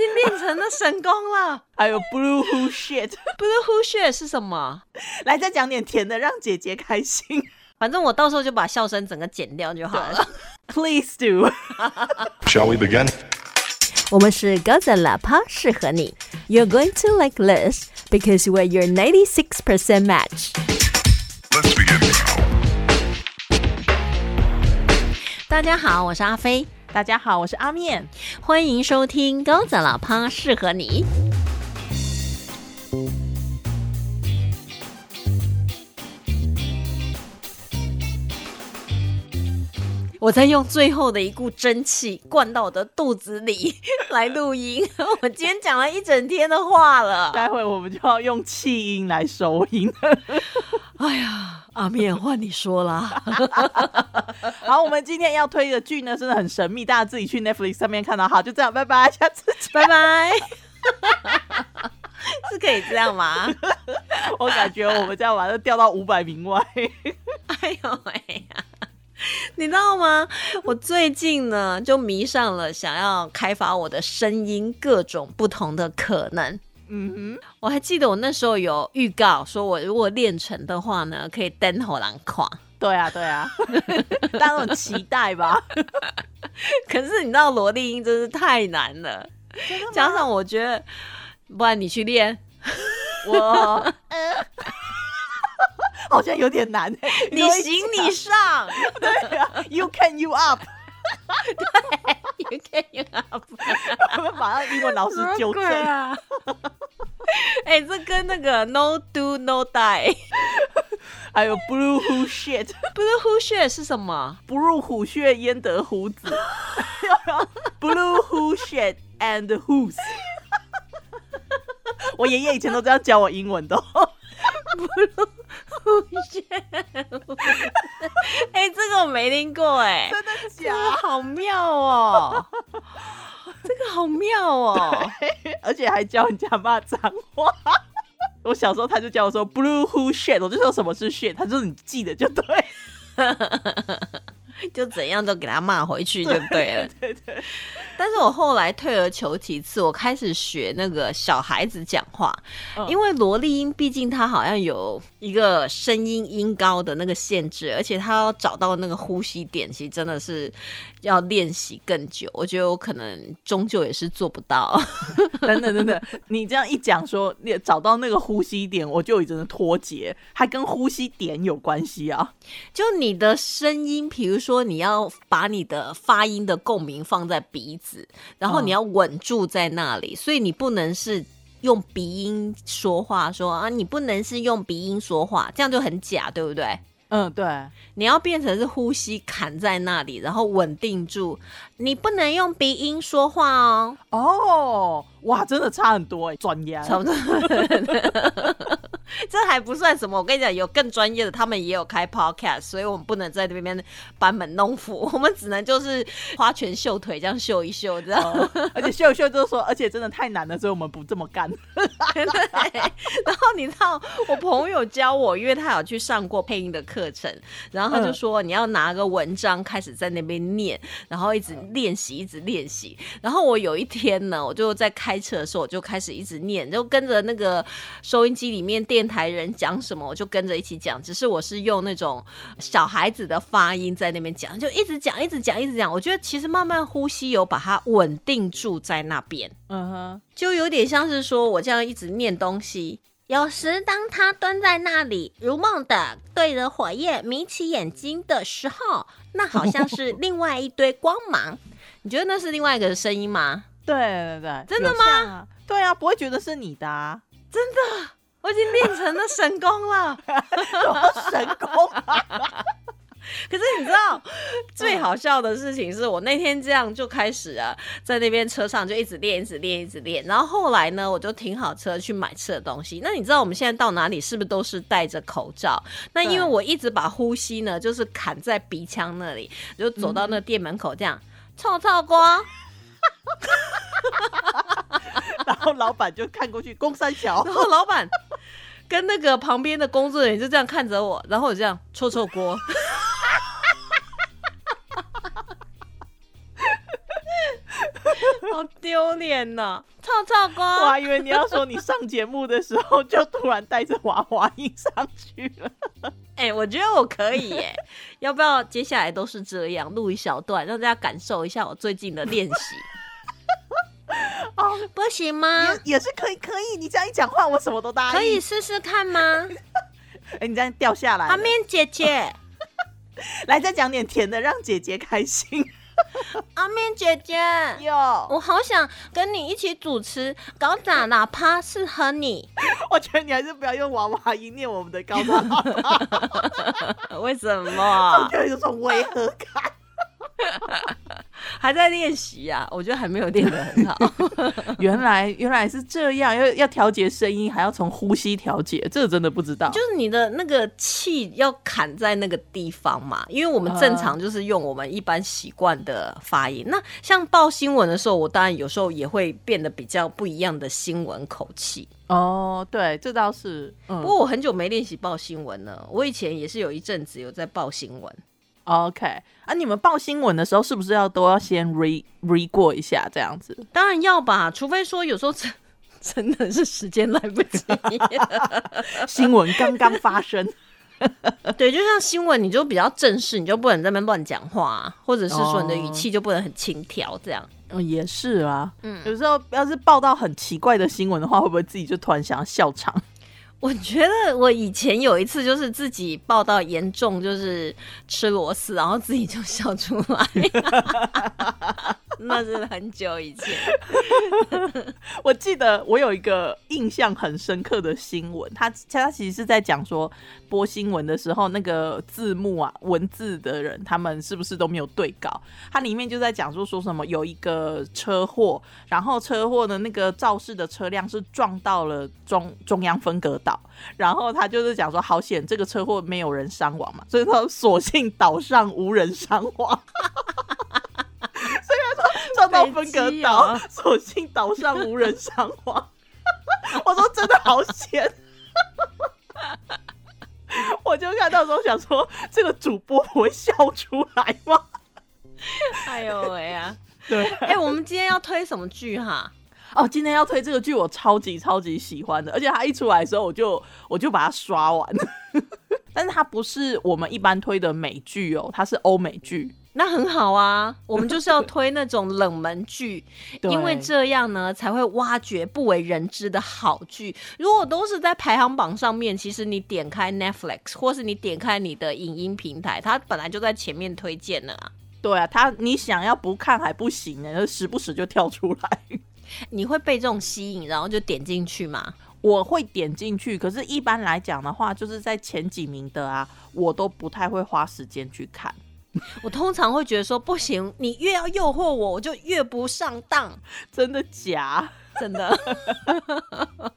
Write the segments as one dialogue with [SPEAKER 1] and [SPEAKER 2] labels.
[SPEAKER 1] 经练成了神功了。
[SPEAKER 2] 还有 blue who
[SPEAKER 1] shit，blue who shit 是什么？
[SPEAKER 2] 来再讲点甜的，让姐姐开心。
[SPEAKER 1] 反正我到时候就把笑声整个剪掉就好了。
[SPEAKER 2] Please do。
[SPEAKER 3] Shall we begin?
[SPEAKER 1] 我们是高赞喇叭，适合你。You're going to like this because we're your ninety-six percent match.。
[SPEAKER 3] Let's begin.
[SPEAKER 1] 大家好，我是阿飞，
[SPEAKER 2] 大家好，我是阿面。
[SPEAKER 1] 欢迎收听高子老趴，适合你。我在用最后的一股蒸汽灌到我的肚子里 来录音。我今天讲了一整天的话了。
[SPEAKER 2] 待会我们就要用气音来收音。
[SPEAKER 1] 哎呀，阿面换你说啦。
[SPEAKER 2] 好，我们今天要推的剧呢，真的很神秘，大家自己去 Netflix 上面看到。好，就这样，拜拜，下次见。
[SPEAKER 1] 拜拜。是可以这样吗？
[SPEAKER 2] 我感觉我们这样把它掉到五百名外。
[SPEAKER 1] 哎呦喂呀！你知道吗？我最近呢就迷上了想要开发我的声音各种不同的可能。
[SPEAKER 2] 嗯哼
[SPEAKER 1] 我还记得我那时候有预告，说我如果练成的话呢，可以登火狼跨。
[SPEAKER 2] 对啊，对啊，大家都很期待吧？
[SPEAKER 1] 可是你知道萝莉音真是太难了，加上我觉得，不然你去练，
[SPEAKER 2] 我、呃好像有点难、欸。
[SPEAKER 1] 你行你上
[SPEAKER 2] 对啊，You can you up，对
[SPEAKER 1] ，You can you up。
[SPEAKER 2] 马上英文老师纠正。
[SPEAKER 1] 啊！哎、这跟那个 No Do No Die
[SPEAKER 2] 还有 Blue who
[SPEAKER 1] shit，Blue Who shit 是什么？
[SPEAKER 2] 不入虎穴焉得虎子。Blue who shit and whose。我爷爷以前都这样教我英文的哦。
[SPEAKER 1] 哎、这个我没听过哎、
[SPEAKER 2] 真的
[SPEAKER 1] 这个
[SPEAKER 2] 假？
[SPEAKER 1] 好妙哦，这个好妙哦。
[SPEAKER 2] 而且还教人家骂脏话。我小时候他就教我说 blue who shit，我就说什么是 shit，他说你记得就对。
[SPEAKER 1] 就怎样都给他骂回去就对了。
[SPEAKER 2] 对对，
[SPEAKER 1] 但是我后来退而求其次，我开始学那个小孩子讲话，
[SPEAKER 2] 嗯
[SPEAKER 1] 因为萝莉音毕竟它好像有一个声音音高的那个限制，而且它要找到那个呼吸点，其实真的是要练习更久。我觉得我可能终究也是做不到。
[SPEAKER 2] 等等等等，你这样一讲说你找到那个呼吸点，我就已经脱节，还跟呼吸点有关系啊？
[SPEAKER 1] 就你的声音，比如说你要把你的发音的共鸣放在鼻子，然后
[SPEAKER 2] 嗯。
[SPEAKER 1] 你要稳住在那里，所以你不能是用鼻音说话，说啊，你不能是用鼻音说话，这样就很假，对不对？
[SPEAKER 2] 嗯，对，
[SPEAKER 1] 你要变成是呼吸砍在那里，然后稳定住，你不能用鼻音说话哦，
[SPEAKER 2] 哦，哇，真的差很多哎，专业啊。
[SPEAKER 1] 差不多。这还不算什么，我跟你讲，有更专业的，他们也有开 podcast，所以我们不能在这边班门弄斧，我们只能就是花拳绣腿这样秀一秀，这样。
[SPEAKER 2] 哦而且秀一秀就说，而且真的太难了，所以我们不这么干。
[SPEAKER 1] 对，然后你知道，我朋友教我，因为他有去上过配音的课程，然后他就说你要拿个文章开始在那边念，然后一直练习，一直练习。然后我有一天呢，我就在开车的时候，我就开始一直念，就跟着那个收音机里面电台人讲什么，我就跟着一起讲。只是我是用那种小孩子的发音在那边讲，就一直讲，一直讲，一直讲。我觉得其实慢慢呼吸有把它稳定住在那边。
[SPEAKER 2] 嗯哼，
[SPEAKER 1] 就有点像是说我这样一直念东西。有时当他蹲在那里，如梦的对着火焰眯起眼睛的时候，那好像是另外一堆光芒。你觉得那是另外一个声音吗？
[SPEAKER 2] 对对对，
[SPEAKER 1] 真的
[SPEAKER 2] 吗啊？对啊，不会觉得是你的啊，
[SPEAKER 1] 我已经练成了神功了。
[SPEAKER 2] 什么神功啊？
[SPEAKER 1] 可是你知道最好笑的事情是我那天这样就开始啊，在那边车上就一直练，一直练，一直练。然后后来呢，我就停好车去买吃的东西。那你知道我们现在到哪里是不是都是戴着口罩？那因为我一直把呼吸呢，就是砍在鼻腔那里，就走到那店门口这样。臭臭瓜，
[SPEAKER 2] 然后老板就看过去，公三桥
[SPEAKER 1] 然，后老板跟那个旁边的工作人员就这样看着我，然后我这样搓搓锅，好丢脸呢！臭臭哥
[SPEAKER 2] 我
[SPEAKER 1] 瓜，
[SPEAKER 2] 还以为你要说你上节目的时候就突然带着娃娃音上去了。
[SPEAKER 1] 哎、我觉得我可以耶，要不要接下来都是这样录一小段，让大家感受一下我最近的练习？
[SPEAKER 2] 哦，
[SPEAKER 1] 不行吗？
[SPEAKER 2] 也也是可以，可以。你这样一讲话，我什么都答应。
[SPEAKER 1] 可以，试试看吗？
[SPEAKER 2] 哎、你这样掉下来了。
[SPEAKER 1] 阿面姐姐，
[SPEAKER 2] 来，再讲点甜的，让姐姐开心。
[SPEAKER 1] 阿面姐姐，
[SPEAKER 2] 哟，
[SPEAKER 1] 我好想跟你一起主持搞砸哪怕适合你。
[SPEAKER 2] 我觉得你还是不要用娃娃音念我们的高
[SPEAKER 1] 为什么？
[SPEAKER 2] 就有种违和感。
[SPEAKER 1] 还在练习呀？我觉得还没有练得很好。
[SPEAKER 2] 原来原来是这样，要要调节声音，还要从呼吸调节，这真的不知道。
[SPEAKER 1] 就是你的那个气要砍在那个地方嘛，因为我们正常就是用我们一般习惯的发音。那像报新闻的时候，我当然有时候也会变得比较不一样的新闻口气。
[SPEAKER 2] 哦，对，这倒是。嗯
[SPEAKER 1] 不过我很久没练习报新闻了，我以前也是有一阵子有在报新闻。
[SPEAKER 2] OK 啊，你们报新闻的时候是不是要都要先 re re 过一下这样子？
[SPEAKER 1] 当然要吧，除非说有时候真 真的是时间来不及。
[SPEAKER 2] 新闻刚刚发生，
[SPEAKER 1] 对，就像新闻，你就比较正式，你就不能在那边乱讲话、啊，或者是说你的语气就不能很轻佻这样。
[SPEAKER 2] 嗯，也是啊。
[SPEAKER 1] 嗯
[SPEAKER 2] 有时候要是报到很奇怪的新闻的话，会不会自己就突然想要笑场？
[SPEAKER 1] 我觉得我以前有一次就是自己报到严重，就是吃螺丝，然后自己就笑出来。那是很久以前，
[SPEAKER 2] 我记得我有一个印象很深刻的新闻，他他其实是在讲说播新闻的时候，那个字幕啊文字的人他们是不是都没有对稿？他里面就在讲说说什么有一个车祸，然后车祸的那个肇事的车辆是撞到了中中央分隔岛，然后他就是讲说好险这个车祸没有人伤亡嘛，所以他索性岛上无人伤亡。所以他说撞到分隔岛
[SPEAKER 1] 啊，
[SPEAKER 2] 所幸岛上无人伤亡。我说真的好险。我就看到时候想说，这个主播不会笑出来吗？
[SPEAKER 1] 哎呦喂啊！
[SPEAKER 2] 对，
[SPEAKER 1] 哎、我们今天要推什么剧哈？
[SPEAKER 2] 哦，今天要推这个剧，我超级超级喜欢的，而且它一出来的时候，我就我就把它刷完。但是它不是我们一般推的美剧哦，它是欧美剧。
[SPEAKER 1] 那很好啊，我们就是要推那种冷门剧，因为这样呢才会挖掘不为人知的好剧。如果都是在排行榜上面，其实你点开 Netflix 或是你点开你的影音平台，它本来就在前面推荐了啊。
[SPEAKER 2] 对啊，它你想要不看还不行呢，时不时就跳出来。
[SPEAKER 1] 你会被这种吸引，然后就点进去嘛？
[SPEAKER 2] 我会点进去，可是一般来讲的话，就是在前几名的啊，我都不太会花时间去看。
[SPEAKER 1] 我通常会觉得说不行，你越要诱惑我，我就越不上当，
[SPEAKER 2] 真的假？
[SPEAKER 1] 真的。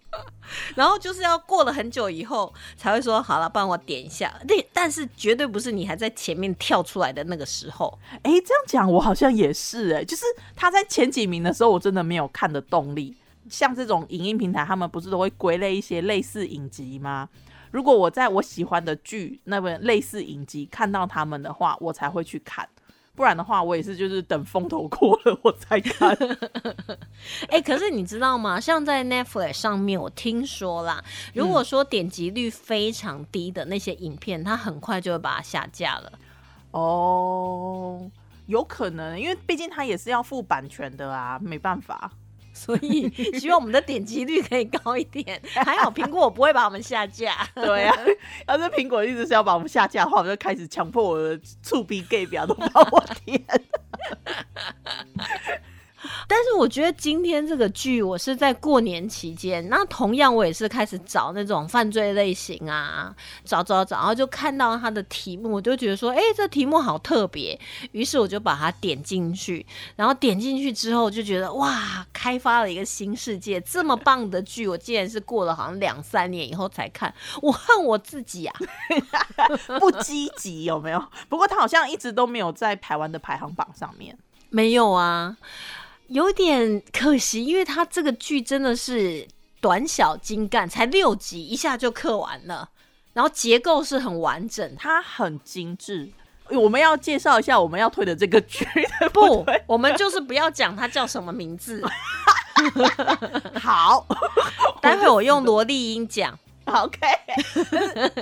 [SPEAKER 1] 然后就是要过了很久以后才会说好了，帮我点一下。那但是绝对不是你还在前面跳出来的那个时候。
[SPEAKER 2] 哎、这样讲我好像也是哎、就是他在前几名的时候，我真的没有看的动力。像这种影音平台，他们不是都会归类一些类似影集吗？如果我在我喜欢的剧那本类似影集看到他们的话，我才会去看。不然的话，我也是就是等风头过了我再看。
[SPEAKER 1] 哎、可是你知道吗？像在 Netflix 上面，我听说啦，如果说点击率非常低的那些影片，它很快就会把它下架了。
[SPEAKER 2] 哦，有可能，因为毕竟它也是要付版权的啊，没办法。
[SPEAKER 1] 所以 希望我们的点击率可以高一点。还好苹果不会把我们下架。
[SPEAKER 2] 对啊，要是苹果一直是要把我们下架的话，我就开始强迫我的触逼 gay 表都帮我填。
[SPEAKER 1] 但是我觉得今天这个剧，我是在过年期间，那同样我也是开始找那种犯罪类型啊，找找找，然后就看到它的题目，我就觉得说，哎、这题目好特别，于是我就把它点进去，然后点进去之后就觉得哇，开发了一个新世界，这么棒的剧，我竟然是过了好像两三年以后才看，我恨我自己啊！
[SPEAKER 2] 不积极有没有？不过他好像一直都没有在台湾的排行榜上面。
[SPEAKER 1] 没有啊，有点可惜，因为它这个剧真的是短小精干，才六集，一下就刻完了，然后结构是很完整。
[SPEAKER 2] 它很精致，我们要介绍一下我们要推的这个剧，
[SPEAKER 1] 不？，我们就是不要讲它叫什么名字，
[SPEAKER 2] 好
[SPEAKER 1] 待会我用萝莉音讲。
[SPEAKER 2] ，OK。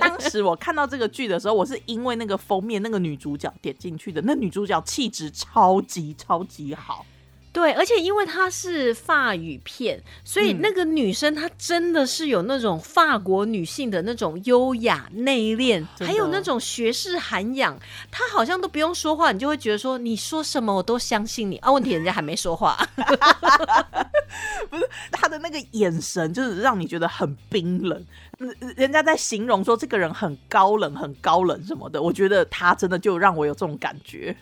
[SPEAKER 2] 当时我看到这个剧的时候，我是因为那个封面那个女主角点进去的，那女主角气质超级超级好。
[SPEAKER 1] 对，而且因为它是法语片，所以
[SPEAKER 2] 嗯
[SPEAKER 1] 那个女生她真的是有那种法国女性的那种优雅内敛，还有那种学士涵养。她好像都不用说话，你就会觉得说你说什么我都相信你啊。问题人家还没说话，不是
[SPEAKER 2] 她的那个眼神就是让你觉得很冰冷，嗯人家在形容说这个人很高冷、很高冷什么的，我觉得她真的就让我有这种感觉。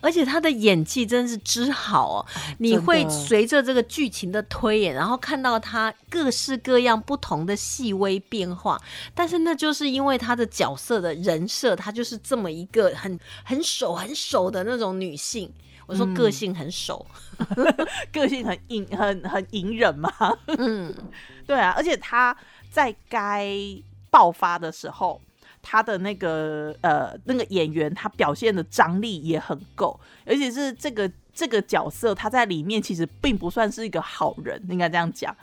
[SPEAKER 1] 而且她的演技真是之好哦。你会随着这个剧情的推演，然后看到她各式各样不同的细微变化。但是那就是因为她的角色的人设，她就是这么一个很很守很守的那种女性。我说个性很守，
[SPEAKER 2] 个性很 隐很很隐忍嘛，
[SPEAKER 1] 嗯，
[SPEAKER 2] 对啊，而且他在该爆发的时候，他的那个呃那个演员，他表现的张力也很够，而且是这个这个角色他在里面其实并不算是一个好人，应该这样讲。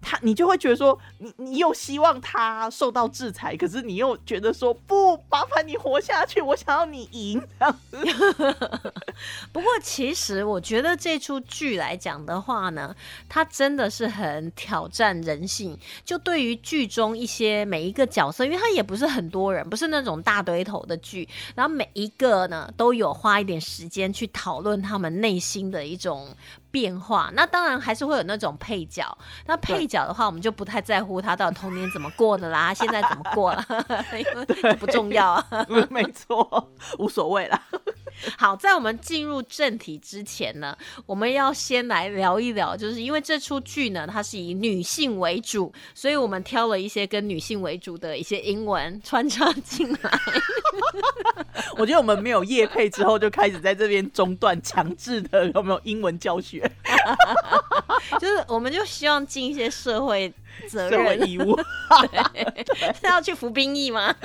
[SPEAKER 2] 他你就会觉得说，你你又希望他受到制裁，可是你又觉得说不，麻烦你活下去，我想要你赢，这样子。
[SPEAKER 1] 不过其实我觉得这出剧来讲的话呢，它真的是很挑战人性。就对于剧中一些每一个角色，因为它也不是很多人，不是那种大堆头的剧，然后每一个呢都有花一点时间去讨论他们内心的一种变化。那当然还是会有那种配角，那配角的话，我们就不太在乎他到底童年怎么过的啦，现在怎么过了，不重要啊。
[SPEAKER 2] 没错，无所谓啦。
[SPEAKER 1] 好，在我们进入正题之前呢，我们要先来聊一聊，就是因为这出剧呢，它是以女性为主，所以我们挑了一些跟女性为主的一些英文穿插进来。
[SPEAKER 2] 我觉得我们没有夜配之后，就开始在这边中断强制的有没有英文教学
[SPEAKER 1] 就是我们就希望尽一些社会责
[SPEAKER 2] 社会
[SPEAKER 1] 任。
[SPEAKER 2] 义务？
[SPEAKER 1] 是 要去服兵役吗？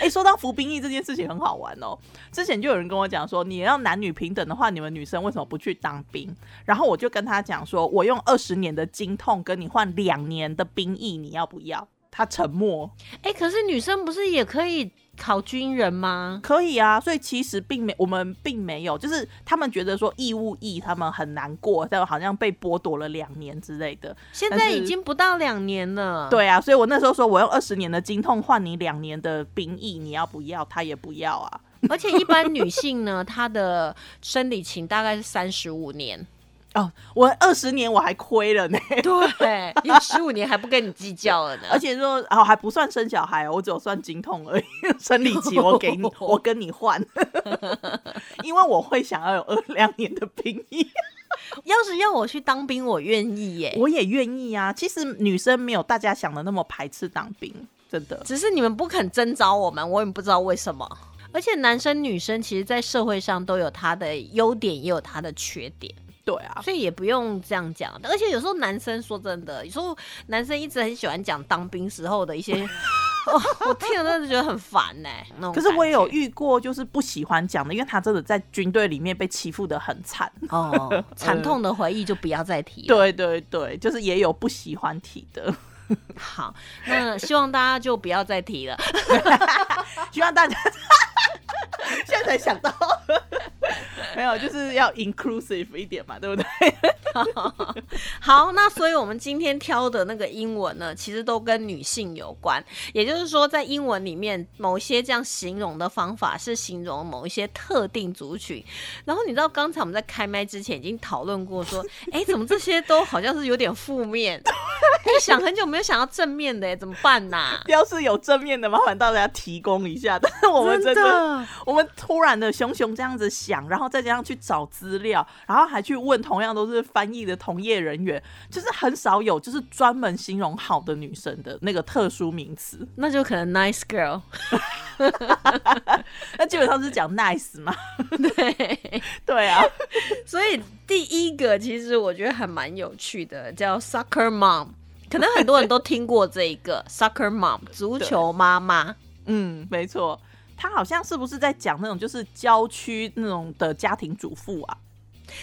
[SPEAKER 2] 哎、说到服兵役这件事情很好玩哦。之前就有人跟我讲说，你要男女平等的话，你们女生为什么不去当兵？然后我就跟他讲说，我用二十年的经痛跟你换两年的兵役，你要不要？他沉默，
[SPEAKER 1] 哎、可是女生不是也可以考军人吗？
[SPEAKER 2] 可以啊。所以其实并没，我们并没有，就是他们觉得说义务役他们很难过，但好像被剥夺了两年之类的。
[SPEAKER 1] 现在已经不到两年了。，
[SPEAKER 2] 对啊，所以我那时候说我用二十年的经痛换你两年的兵役，你要不要？他也不要啊。
[SPEAKER 1] 而且一般女性呢，她的生理期大概是三十五年。
[SPEAKER 2] 哦，我二十年我还亏了呢，
[SPEAKER 1] 对，因为十五年还不跟你计较了呢。
[SPEAKER 2] 而且说哦还不算生小孩哦，我只有算经痛而已，生理期我给你，我跟你换，因为我会想要有二两年的兵役，
[SPEAKER 1] 要是要我去当兵，我愿意耶。
[SPEAKER 2] 我也愿意啊。其实女生没有大家想的那么排斥当兵，真的。
[SPEAKER 1] 只是你们不肯征召我们，我也不知道为什么。而且男生女生其实，在社会上都有他的优点，也有他的缺点，
[SPEAKER 2] 对啊，
[SPEAKER 1] 所以也不用这样讲。而且有时候男生说真的，有时候男生一直很喜欢讲当兵时候的一些，哦，我听了真的觉得很烦呢。
[SPEAKER 2] 可是我也有遇过，就是不喜欢讲的，因为他真的在军队里面被欺负的很惨。
[SPEAKER 1] 哦，惨痛的回忆就不要再提了。
[SPEAKER 2] 对对对，就是也有不喜欢提的，
[SPEAKER 1] 好，那希望大家就不要再提了。
[SPEAKER 2] 希望大家 现在才想到，没有，就是要 inclusive 一点嘛，对不对？
[SPEAKER 1] 好，那所以我们今天挑的那个英文呢，其实都跟女性有关。也就是说，在英文里面，某些这样形容的方法是形容某一些特定族群。然后你知道，刚才我们在开麦之前已经讨论过，说，哎，怎么这些都好像是有点负面？哎，想很久没有想到正面的，哎，怎么办呐、
[SPEAKER 2] 要是有正面的，麻烦大家提供一下。但是我们真的，我们突然的熊熊这样子想，然后再加上去找资料，然后还去问同样都是翻译的同业人员，就是很少有就是专门形容好的女生的那个特殊名词。
[SPEAKER 1] 那就可能 nice girl。
[SPEAKER 2] 那基本上是讲 nice 嘛？
[SPEAKER 1] 对，
[SPEAKER 2] 对啊，
[SPEAKER 1] 所以第一个其实我觉得还蛮有趣的，叫 soccer mom。可能很多人都听过这一个 soccer mom，足球妈妈。
[SPEAKER 2] 嗯，没错。他好像是不是在讲那种就是郊区那种的家庭主妇啊？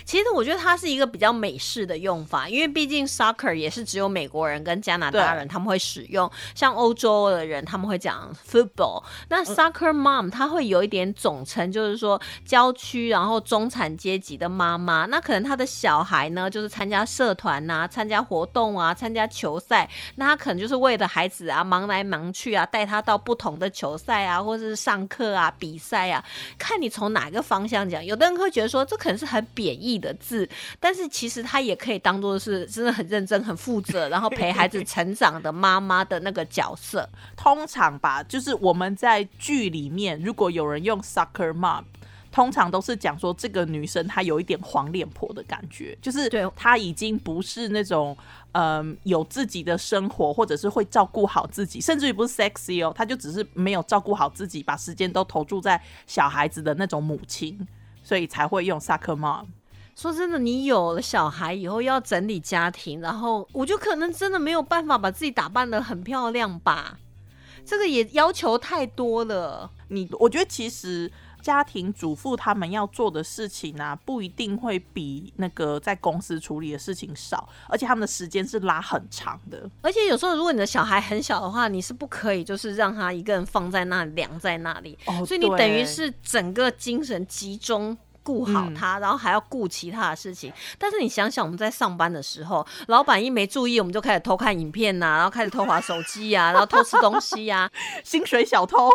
[SPEAKER 1] 其实我觉得它是一个比较美式的用法，因为毕竟 soccer 也是只有美国人跟加拿大人他们会使用，像欧洲的人他们会讲 football。那 soccer mom 它会有一点总称，就是说郊区然后中产阶级的妈妈，那可能他的小孩呢就是参加社团呐、参加活动啊、参加球赛，那他可能就是为了孩子啊忙来忙去啊，带他到不同的球赛啊，或者是上课啊、比赛啊，看你从哪个方向讲。有的人会觉得说这可能是很贬。义的字，但是其实她也可以当做是真的很认真、很负责，然后陪孩子成长的妈妈的那个角色。
[SPEAKER 2] 通常吧，就是我们在剧里面，如果有人用 soccer mom，通常都是讲说这个女生她有一点黄脸婆的感觉，就是
[SPEAKER 1] 对
[SPEAKER 2] 她已经不是那种嗯有自己的生活，或者是会照顾好自己，甚至于不是 sexy 哦，她就只是没有照顾好自己，把时间都投注在小孩子的那种母亲，所以才会用 soccer mom。
[SPEAKER 1] 说真的，你有了小孩以后要整理家庭，然后我就可能真的没有办法把自己打扮的很漂亮吧。这个也要求太多了。
[SPEAKER 2] 你我觉得其实家庭主妇他们要做的事情呢，不一定会比那个在公司处理的事情少，而且他们的时间是拉很长的。
[SPEAKER 1] 而且有时候如果你的小孩很小的话，你是不可以就是让他一个人放在那里凉在那里，
[SPEAKER 2] 哦
[SPEAKER 1] 所以你等于是整个精神集中。顾好他，然后还要顾其他的事情。但是你想想，我们在上班的时候，老板一没注意，我们就开始偷看影片呐、然后开始偷滑手机呀、然后偷吃东西呀、
[SPEAKER 2] 薪水小偷，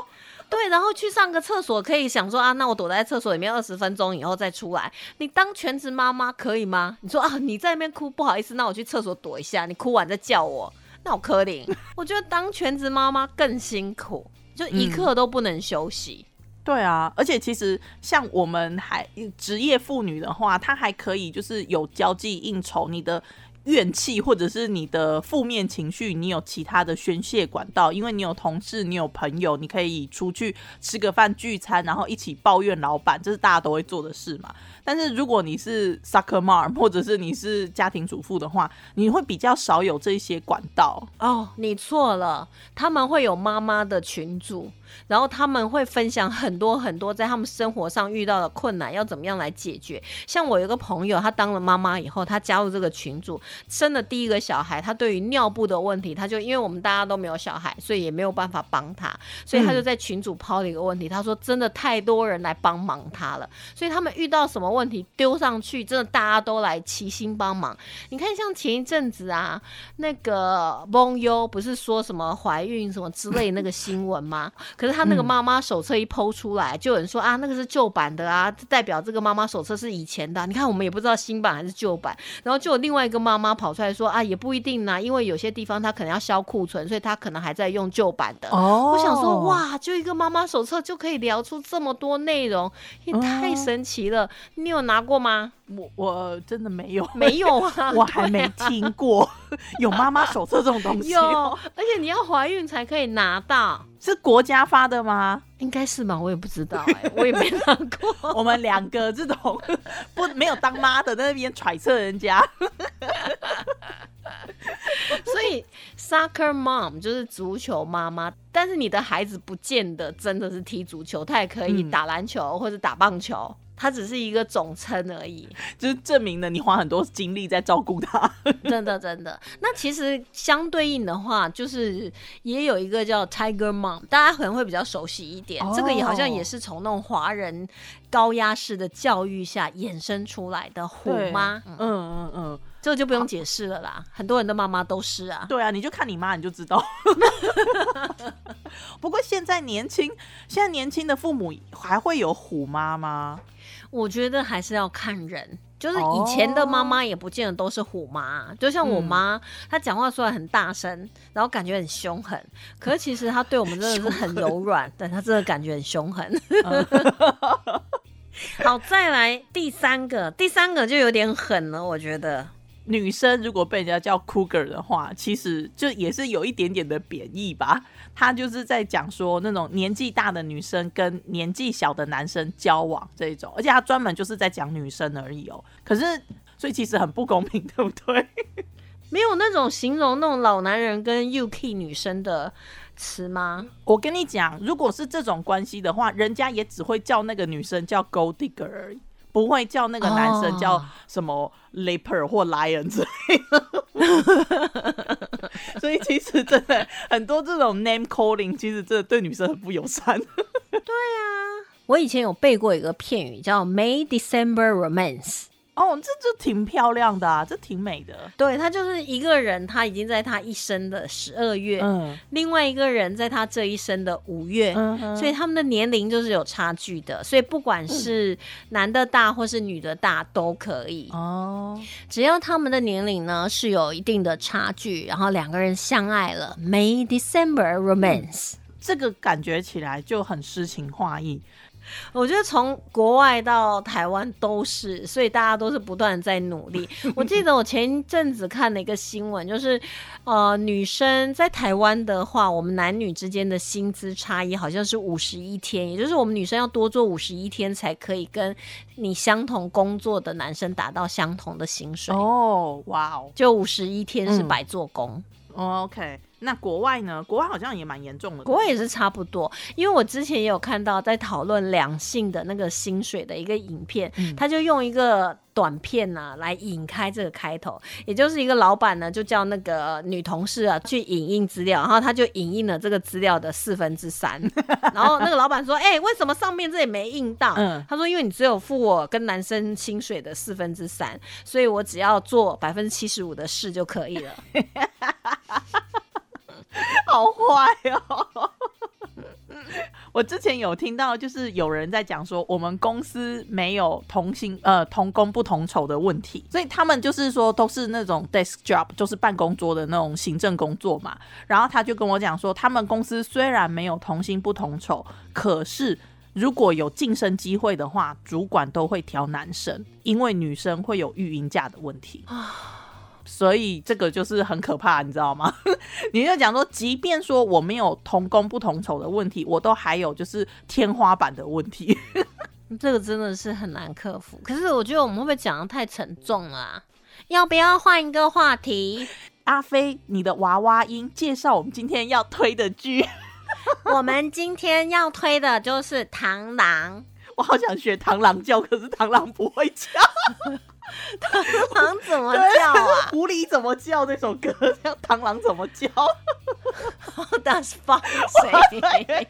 [SPEAKER 1] 对，然后去上个厕所，可以想说啊，那我躲在厕所里面二十分钟以后再出来。你当全职妈妈可以吗？你说啊，你在那边哭，不好意思，那我去厕所躲一下，你哭完再叫我。那我柯林，我觉得当全职妈妈更辛苦，就一刻都不能休息。
[SPEAKER 2] 对啊，而且其实像我们还职业妇女的话，她还可以就是有交际应酬，你的怨气或者是你的负面情绪，你有其他的宣泄管道，因为你有同事，你有朋友，你可以出去吃个饭聚餐，然后一起抱怨老板，这是大家都会做的事嘛。但是如果你是 soccer mom 或者是你是家庭主妇的话，你会比较少有这些管道。
[SPEAKER 1] 哦，你错了，他们会有妈妈的群组，然后他们会分享很多很多在他们生活上遇到的困难要怎么样来解决。像我有个朋友，她当了妈妈以后，她加入这个群组，生了第一个小孩，她对于尿布的问题，她就因为我们大家都没有小孩，所以也没有办法帮她，所以她就在群组抛了一个问题，她说真的太多人来帮忙她了，所以他们遇到什么问题丢上去，真的大家都来齐心帮忙。你看，像前一阵子啊，那个翁优不是说什么怀孕什么之类那个新闻吗？可是他那个妈妈手册一剖出来，就有人说啊，那个是旧版的啊，这代表这个妈妈手册是以前的啊、你看我们也不知道新版还是旧版。然后就有另外一个妈妈跑出来说啊，也不一定呢，因为有些地方她可能要销库存，所以她可能还在用旧版的。
[SPEAKER 2] 哦
[SPEAKER 1] 我想说，，哇，就一个妈妈手册就可以聊出这么多内容，也太神奇了。你有拿过吗？
[SPEAKER 2] 我我真的没有，
[SPEAKER 1] 没有啊，
[SPEAKER 2] 我还没听过 有妈妈手册这种东西
[SPEAKER 1] 有，
[SPEAKER 2] 哦，
[SPEAKER 1] 而且你要怀孕才可以拿到，
[SPEAKER 2] 是国家发的吗？
[SPEAKER 1] 应该是吧？我也不知道哎、我也没当过。
[SPEAKER 2] 我们两个这种 不没有当妈的在那边揣测人家，
[SPEAKER 1] 所以 soccer mom 就是足球妈妈，但是你的孩子不见得真的是踢足球，他也可以
[SPEAKER 2] 嗯
[SPEAKER 1] 打篮球或者打棒球，它只是一个总称而已。
[SPEAKER 2] 就是证明了你花很多精力在照顾他。
[SPEAKER 1] 真的真的。那其实相对应的话，就是也有一个叫 Tiger Mom，大家可能会比较熟悉一点。
[SPEAKER 2] 哦
[SPEAKER 1] 这个也好像也是从那种华人高压式的教育下衍生出来的虎妈。嗯，
[SPEAKER 2] 嗯嗯嗯，
[SPEAKER 1] 这个就不用解释了啦，很多人的妈妈都是啊。
[SPEAKER 2] 对啊，你就看你妈你就知道。不过现在年轻，现在年轻的父母还会有虎妈吗？
[SPEAKER 1] 我觉得还是要看人。就是以前的妈妈也不见得都是虎妈，就像我妈，她讲话虽然很大声，然后感觉很凶狠，可是其实她对我们真的是很柔软，但她真的感觉很凶狠。好，再来第三个，第三个就有点狠了，我觉得。
[SPEAKER 2] 女生如果被人家叫 cougar 的话，其实就也是有一点点的贬义吧。他就是在讲说那种年纪大的女生跟年纪小的男生交往这一种，而且他专门就是在讲女生而已哦。可是，所以其实很不公平，对不对？
[SPEAKER 1] 没有那种形容那种老男人跟 UK 女生的词吗？
[SPEAKER 2] 我跟你讲，如果是这种关系的话，人家也只会叫那个女生叫 Gold Digger 而已，不会叫那个男生叫
[SPEAKER 1] 哦
[SPEAKER 2] 什么 Leper 或 Lion 之类的。所以其实真的很多这种 name calling，其实真的对女生很不友善。
[SPEAKER 1] 对啊我以前有背过一个片语叫 May December Romance。
[SPEAKER 2] 哦，这就挺漂亮的啊，这挺美的。
[SPEAKER 1] 对他就是一个人，他已经在他一生的十二月，
[SPEAKER 2] 嗯
[SPEAKER 1] 另外一个人在他这一生的五月，
[SPEAKER 2] 嗯
[SPEAKER 1] 所以他们的年龄就是有差距的。所以不管是男的大或是女的大都可以，
[SPEAKER 2] 哦，
[SPEAKER 1] 只要他们的年龄呢是有一定的差距，然后两个人相爱了，May December Romance。
[SPEAKER 2] 这个感觉起来就很诗情画意。
[SPEAKER 1] 我觉得从国外到台湾都是，所以大家都是不断在努力。我记得我前一阵子看了一个新闻，就是呃，女生在台湾的话，我们男女之间的薪资差异好像是五十一天，也就是我们女生要多做五十一天才可以跟你相同工作的男生达到相同的薪水。
[SPEAKER 2] 哦，哇哦
[SPEAKER 1] 就五十一天是
[SPEAKER 2] 嗯
[SPEAKER 1] 白做工，
[SPEAKER 2] 哦，OK。那国外呢？国外好像也蛮严重的。
[SPEAKER 1] 国外也是差不多。因为我之前也有看到在讨论两性的那个薪水的一个影片，
[SPEAKER 2] 嗯
[SPEAKER 1] 他就用一个短片呢、来引开这个开头，也就是一个老板呢就叫那个女同事啊去影印资料，然后他就影印了这个资料的四分之三，然后那个老板说：“哎、为什么上面这里没印到？”
[SPEAKER 2] 嗯
[SPEAKER 1] 他说：“因为你只有付我跟男生薪水的四分之三，所以我只要做百分之七十五的事就可以了。”
[SPEAKER 2] 好坏哦！我之前有听到，就是有人在讲说，我们公司没有同薪呃同工不同酬的问题，所以他们就是说都是那种 desk job，就是办公桌的那种行政工作嘛。然后他就跟我讲说，他们公司虽然没有同薪不同酬，可是如果有晋升机会的话，主管都会挑男生，因为女生会有育婴假的问题。所以这个就是很可怕，你知道吗？你就讲说，即便说我没有同工不同酬的问题，我都还有就是天花板的问题。
[SPEAKER 1] 这个真的是很难克服。可是我觉得我们会不会讲的太沉重了、啊？要不要换一个话题？
[SPEAKER 2] 阿飞，你的娃娃音介绍我们今天要推的剧，
[SPEAKER 1] 我们今天要推的就是《螳螂
[SPEAKER 2] 我好想学螳螂叫，可是螳螂不会叫。》。
[SPEAKER 1] 螳螂怎么叫啊
[SPEAKER 2] 狐狸怎么叫？这首歌，叫螳螂怎么叫
[SPEAKER 1] ？？That's funny。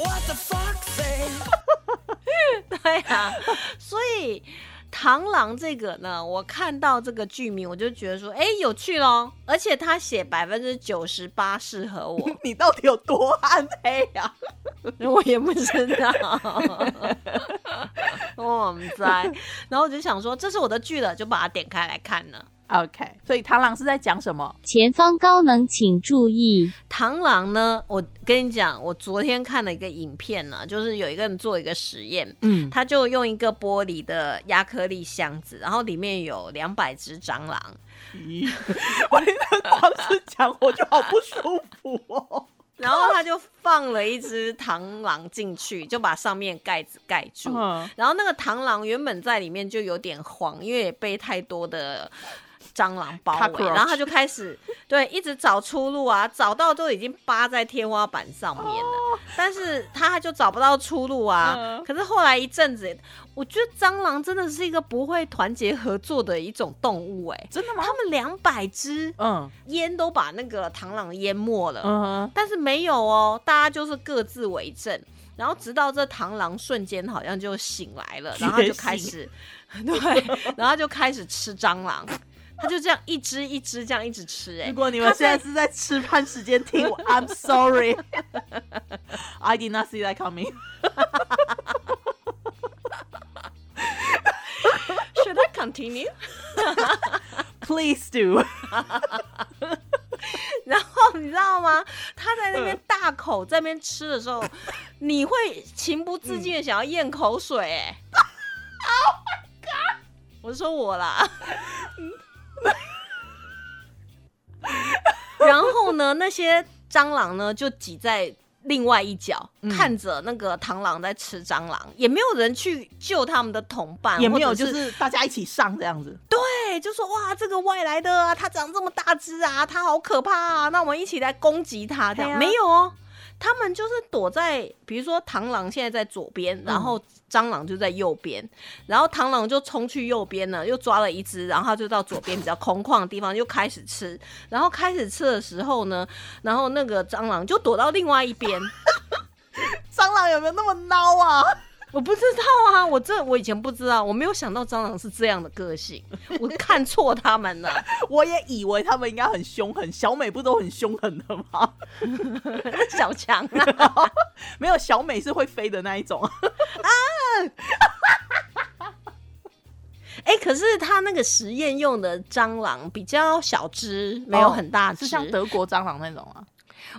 [SPEAKER 4] What the fuck say?
[SPEAKER 1] 对啊，所以螳螂这个呢，我看到这个剧名，我就觉得说，哎，有趣咯。而且他写百分之九十八适合我，
[SPEAKER 2] 你到底有多暗黑啊呀、
[SPEAKER 1] 我也不知道，我们在，然后我就想说，这是我的剧了，就把它点开来看了。
[SPEAKER 2] OK，所以螳螂是在讲什么？
[SPEAKER 5] 前方高能请注意。
[SPEAKER 1] 螳螂呢，我跟你讲，我昨天看了一个影片呢，就是有一个人做一个实验，
[SPEAKER 2] 嗯，
[SPEAKER 1] 他就用一个玻璃的亚克力箱子，然后里面有两百只蟑螂，
[SPEAKER 2] 咦我你的光是讲我就好不舒服哦。
[SPEAKER 1] 然后他就放了一只螳螂进去，就把上面盖子盖住。
[SPEAKER 2] 嗯
[SPEAKER 1] 然后那个螳螂原本在里面就有点慌，因为也被太多的蟑螂包围，然后他就开始 对一直找出路啊，找到都已经扒在天花板上面了，但是他就找不到出路啊。
[SPEAKER 2] 嗯。
[SPEAKER 1] 可是后来一阵子，我觉得蟑螂真的是一个不会团结合作的一种动物、哎，
[SPEAKER 2] 真的吗？
[SPEAKER 1] 他们两百只
[SPEAKER 2] 嗯。
[SPEAKER 1] 烟都把那个螳螂淹没了。
[SPEAKER 2] 嗯，
[SPEAKER 1] 但是没有哦，大家就是各自为政，然后直到这螳螂瞬间好像就醒来了，然后就开始，对，然后就开始吃蟑螂，他就这样一只一只这样一直吃、哎，
[SPEAKER 2] 如果你们现在是在吃饭时间听我，I'm sorry, I did not see that coming.
[SPEAKER 1] Should I
[SPEAKER 2] continue？Please do.
[SPEAKER 1] 然后你知道吗？他在那边大口在那边吃的时候，你会情不自禁的想要咽口水、哎、oh my god！我是说我啦。然后呢，那些蟑螂呢就挤在另外一角，
[SPEAKER 2] 嗯
[SPEAKER 1] 看着那个螳螂在吃蟑螂，也没有人去救他们的同伴，
[SPEAKER 2] 也没有就是是大家一起上这样子。
[SPEAKER 1] 对，就说哇，这个外来的啊，它长这么大只啊，它好可怕啊，那我们一起来攻击它。这样、没有哦，他们就是躲在，比如说螳螂现在在左边，然后蟑螂就在右边，然后螳螂就冲去右边了，又抓了一只，然后它就到左边比较空旷的地方又开始吃，然后开始吃的时候呢，然后那个蟑螂就躲到另外一边。
[SPEAKER 2] 蟑螂有没有那么孬啊？
[SPEAKER 1] 我不知道啊，我这我以前不知道，我没有想到蟑螂是这样的个性，我看错他们了。
[SPEAKER 2] 我也以为他们应该很凶狠，小美不都很凶狠的吗？
[SPEAKER 1] 小强啊，
[SPEAKER 2] 没有，小美是会飞的那一种啊。
[SPEAKER 1] 哎、可是他那个实验用的蟑螂比较小只，没有很大只、
[SPEAKER 2] 是像德国蟑螂那种啊。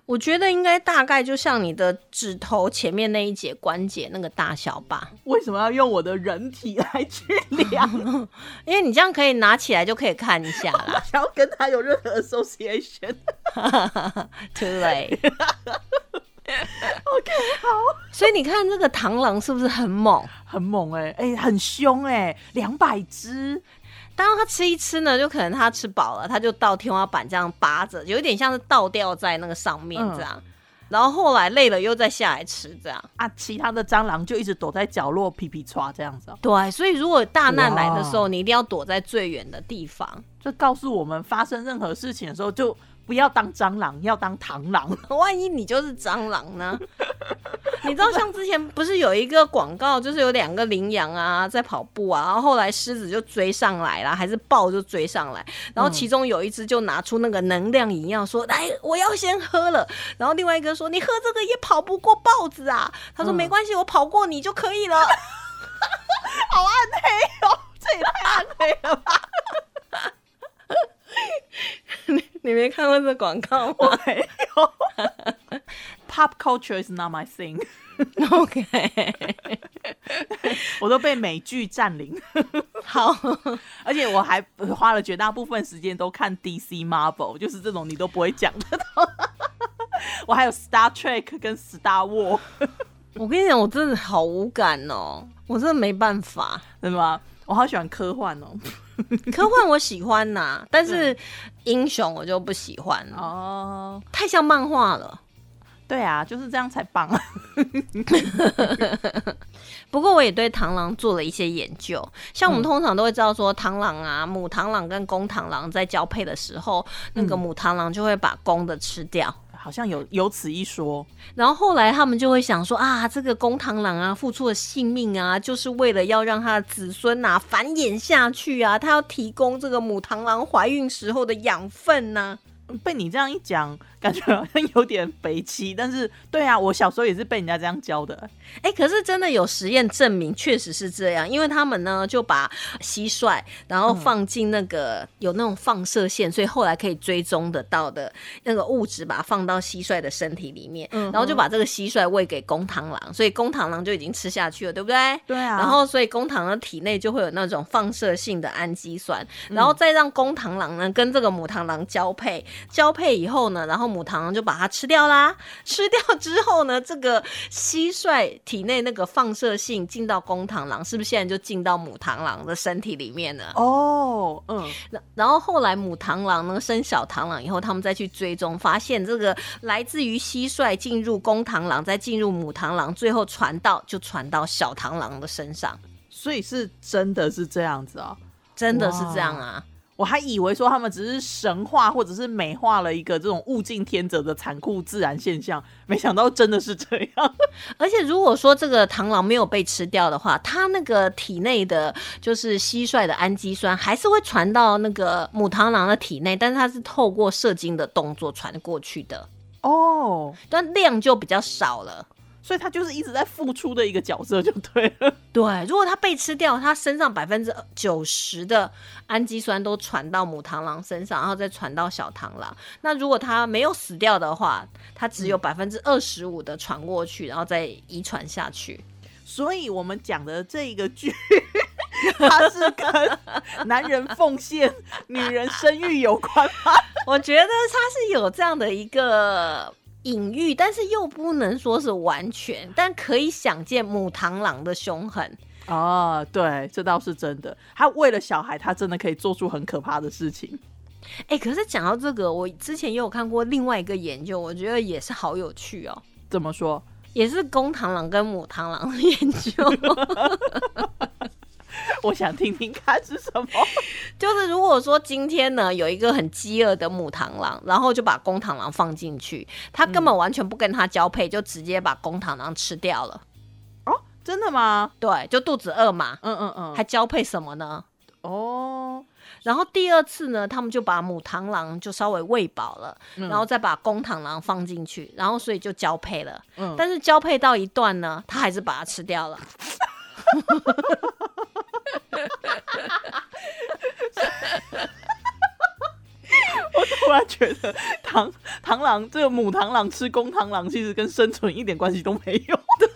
[SPEAKER 1] 我觉得应该大概就像你的指头前面那一节关节那个大小吧，
[SPEAKER 2] 为什么要用我的人体来去量？
[SPEAKER 1] 因为你这样可以拿起来就可以看一下啦。
[SPEAKER 2] 想要跟他有任何
[SPEAKER 1] association？Too late。
[SPEAKER 2] OK，好，
[SPEAKER 1] 所以你看这个螳螂是不是很猛？
[SPEAKER 2] 很猛哎、哎、很凶哎、两百只，
[SPEAKER 1] 当它吃一吃呢，就可能它吃饱了，它就到天花板这样扒着，有一点像是倒吊在那个上面这样。然后后来累了又再下来吃这样。
[SPEAKER 2] 啊，其他的蟑螂就一直躲在角落皮皮刷这样子、哦，
[SPEAKER 1] 对，所以如果大难来的时候，你一定要躲在最远的地方。
[SPEAKER 2] 就告诉我们发生任何事情的时候就不要当蟑螂，要当螳螂。
[SPEAKER 1] 万一你就是蟑螂呢？你知道，像之前不是有一个广告，就是有两个羚羊啊在跑步啊，然后后来狮子就追上来了，还是豹就追上来，然后其中有一只就拿出那个能量饮料说：“来，我要先喝了。”然后另外一个说：“你喝这个也跑不过豹子啊。”他说：“
[SPEAKER 2] 嗯
[SPEAKER 1] 没关系，我跑过你就可以了。
[SPEAKER 2] 好暗黑哦，这也太暗黑了吧！”
[SPEAKER 1] 你没看过这广告吗
[SPEAKER 2] 没有，Pop culture is not my
[SPEAKER 1] thing，？OK，
[SPEAKER 2] 我都被美剧占领，
[SPEAKER 1] 好，
[SPEAKER 2] 而且我还花了绝大部分时间都看 DC Marvel，就是这种你都不会讲的。我还有 Star Trek 跟 Star War，
[SPEAKER 1] 我跟你讲，我真的好无感哦，我真的没办法。
[SPEAKER 2] 对吗？我好喜欢科幻哦。
[SPEAKER 1] 科幻我喜欢呐、但是英雄我就不喜欢了，
[SPEAKER 2] 哦，
[SPEAKER 1] 太像漫画了。
[SPEAKER 2] 对啊，就是这样才棒。
[SPEAKER 1] 不过我也对螳螂做了一些研究，像我们
[SPEAKER 2] 嗯
[SPEAKER 1] 通常都会知道说，螳螂啊，母螳螂跟公螳螂在交配的时候，那个母螳螂就会把公的吃掉。
[SPEAKER 2] 好像有有此一说，
[SPEAKER 1] 然后后来他们就会想说啊，这个公螳螂啊，付出了性命啊，就是为了要让他的子孙啊繁衍下去啊，他要提供这个母螳螂怀孕时候的养分啊。呐、
[SPEAKER 2] 被你这样一讲，感觉好像有点北齐。但是，对啊，我小时候也是被人家这样教的。
[SPEAKER 1] 哎、可是真的有实验证明，确实是这样，因为他们呢就把蟋蟀，然后放进那个、有那种放射线，所以后来可以追踪得到的那个物质，把它放到蟋蟀的身体里面，然后就把这个蟋蟀喂给公螳螂，所以公螳螂就已经吃下去了，对不对？
[SPEAKER 2] 对啊
[SPEAKER 1] 然后所以公螳螂体内就会有那种放射性的氨基酸，然后再让公螳螂呢跟这个母螳螂交配，交配以后呢，然后母螳螂就把它吃掉啦。吃掉之后呢，这个蟋蟀体内那个放射性进到公螳螂，是不是现在就进到母螳螂的身体里面呢？
[SPEAKER 2] 哦，嗯，
[SPEAKER 1] 然然后后来母螳螂呢生小螳螂以后，他们再去追踪，发现这个来自于蟋蟀进入公螳螂，再进入母螳螂，最后传到就传到小螳螂的身上，
[SPEAKER 2] 所以是真的是这样子啊、
[SPEAKER 1] 真的是这样啊。
[SPEAKER 2] 我还以为说他们只是神话或者是美化了一个这种物竞天择的残酷自然现象，没想到真的是这样。
[SPEAKER 1] 而且如果说这个螳螂没有被吃掉的话，它那个体内的就是蟋蟀的氨基酸还是会传到那个母螳螂的体内，但是它是透过射精的动作传过去的，
[SPEAKER 2] 哦，
[SPEAKER 1] 但量就比较少了。
[SPEAKER 2] 所以他就是一直在付出的一个角色就对了。
[SPEAKER 1] 对，如果他被吃掉，他身上百分之九十的氨基酸都传到母螳螂身上，然后再传到小螳螂。那如果他没有死掉的话，他只有百分之二十五的传过去，然后再遗传下去。
[SPEAKER 2] 所以我们讲的这一个剧，它是跟男人奉献、女人生育有关吗？
[SPEAKER 1] 我觉得它是有这样的一个隐喻，但是又不能说是完全，但可以想见母螳螂的凶狠。
[SPEAKER 2] 哦，对，这倒是真的。他为了小孩，他真的可以做出很可怕的事情。
[SPEAKER 1] 哎、可是讲到这个，我之前也有看过另外一个研究，我觉得也是好有趣哦，
[SPEAKER 2] 怎么说？
[SPEAKER 1] 也是公螳螂跟母螳螂的 研究。
[SPEAKER 2] 我想听听看是什么。
[SPEAKER 1] 就是如果说今天呢有一个很饥饿的母螳螂，然后就把公螳螂放进去，它根本完全不跟它交配，就直接把公螳螂吃掉了。
[SPEAKER 2] 哦，真的吗？
[SPEAKER 1] 对，就肚子饿嘛，
[SPEAKER 2] 嗯嗯嗯。
[SPEAKER 1] 还交配什么呢？
[SPEAKER 2] 哦，
[SPEAKER 1] 然后第二次呢，他们就把母螳螂就稍微喂饱了，
[SPEAKER 2] 嗯
[SPEAKER 1] 然后再把公螳螂放进去，然后所以就交配了。
[SPEAKER 2] 嗯
[SPEAKER 1] 但是交配到一段呢，它还是把它吃掉了。
[SPEAKER 2] 我突然觉得螳螳螂这个母螳螂吃公螳螂，其实跟生存一点关系都没有，
[SPEAKER 1] 对，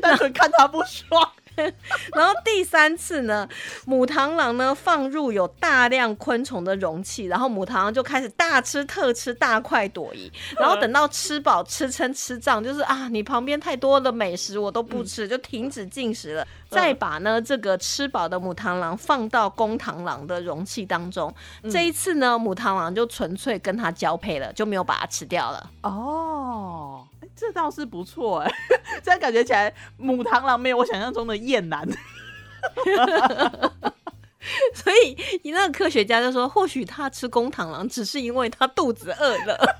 [SPEAKER 2] 单纯看他不爽。
[SPEAKER 1] 然后第三次呢，母螳螂呢放入有大量昆虫的容器，然后母螳螂就开始大吃特吃，大快朵颐。然后等到吃饱、吃撑、吃胀，就是啊，你旁边太多的美食我都不吃，就停止进食了。再把呢这个吃饱的母螳螂放到公螳螂的容器当中，这一次呢母螳螂就纯粹跟它交配了，就没有把它吃掉了。
[SPEAKER 2] 哦，哎这倒是不错哎，这样感觉起来母螳螂没有我想象中的艳男。
[SPEAKER 1] 所以你那个科学家就说，或许他吃公螳螂只是因为他肚子饿了。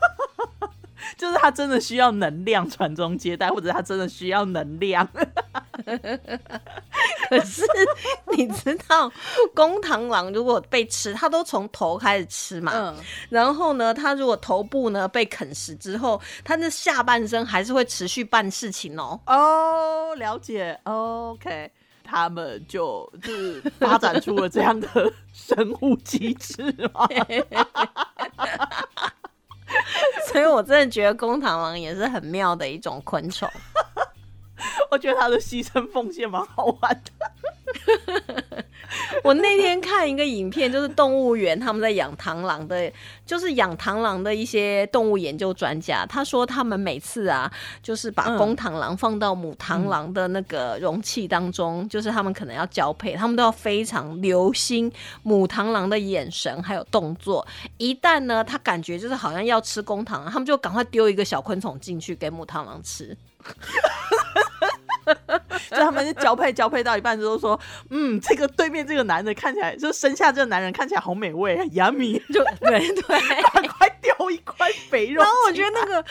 [SPEAKER 2] 就是他真的需要能量传宗接代，或者他真的需要能量。
[SPEAKER 1] 可是你知道，公螳螂如果被吃，它都从头开始吃嘛。
[SPEAKER 2] 嗯，
[SPEAKER 1] 然后呢，它如果头部呢被啃食之后，它的下半身还是会持续办事情哦。
[SPEAKER 2] 哦，了解，OK，他们就就是发展出了这样的生物机制嘛。
[SPEAKER 1] 所以我真的觉得公螳螂也是很妙的一种昆虫。
[SPEAKER 2] 我觉得他的牺牲奉献蛮好玩的。
[SPEAKER 1] 我那天看一个影片，就是动物园他们在养螳螂的，就是养螳螂的一些动物研究专家，他说他们每次啊，就是把
[SPEAKER 2] 嗯
[SPEAKER 1] 公螳螂放到母螳螂的那个容器当中，就是他们可能要交配，他们都要非常留心母螳螂的眼神还有动作。一旦呢，他感觉就是好像要吃公螳螂，他们就赶快丢一个小昆虫进去给母螳螂吃。
[SPEAKER 2] 就他们就交配交配到一半，之后说：“嗯，这个对面这个男的看起来，就生下这个男人看起来好美味啊，yummy，
[SPEAKER 1] 就对对。
[SPEAKER 2] 赶快丢一块肥肉。”
[SPEAKER 1] 然后我觉得那个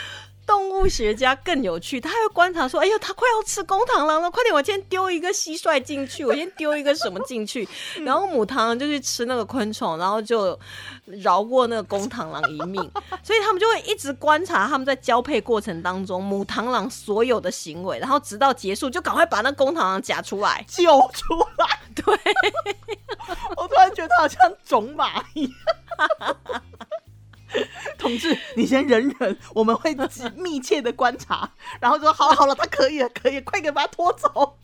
[SPEAKER 1] 动物学家更有趣，他还会观察说：“哎呦，他快要吃公螳螂了，快点，我先丢一个蟋蟀进去，我先丢一个什么进去。”然后母螳螂就去吃那个昆虫，然后就饶过那个公螳螂一命。所以他们就会一直观察他们在交配过程当中母螳螂所有的行为，然后直到结束就赶快把那公螳螂夹出来。
[SPEAKER 2] 救出来。对，我突然觉得他好像种马一样。同志，你先忍忍，我们会密切的观察，然后说好了好了，他可以了，可以，快点把他拖走。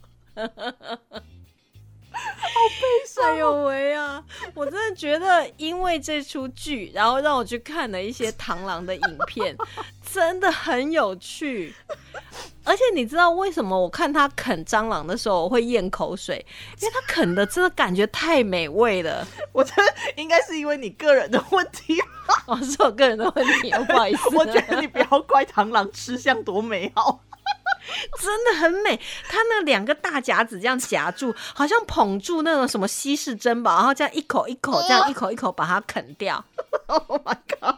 [SPEAKER 1] 哎呦喂啊！我真的觉得，因为这出剧，然后让我去看了一些螳螂的影片，真的很有趣。而且你知道为什么我看他啃蟑螂的时候我会咽口水？因为他啃的真的感觉太美味了。
[SPEAKER 2] 我觉得应该是因为你个人的问题，
[SPEAKER 1] 哦，是我个人的问题，不好意思。
[SPEAKER 2] 我觉得你不要怪螳螂吃相多美好。
[SPEAKER 1] 真的很美，它那两个大夹子这样夹住，好像捧住那种什么稀世珍宝，然后这样一口一口，这样一口一口把它啃掉。
[SPEAKER 2] Oh my god！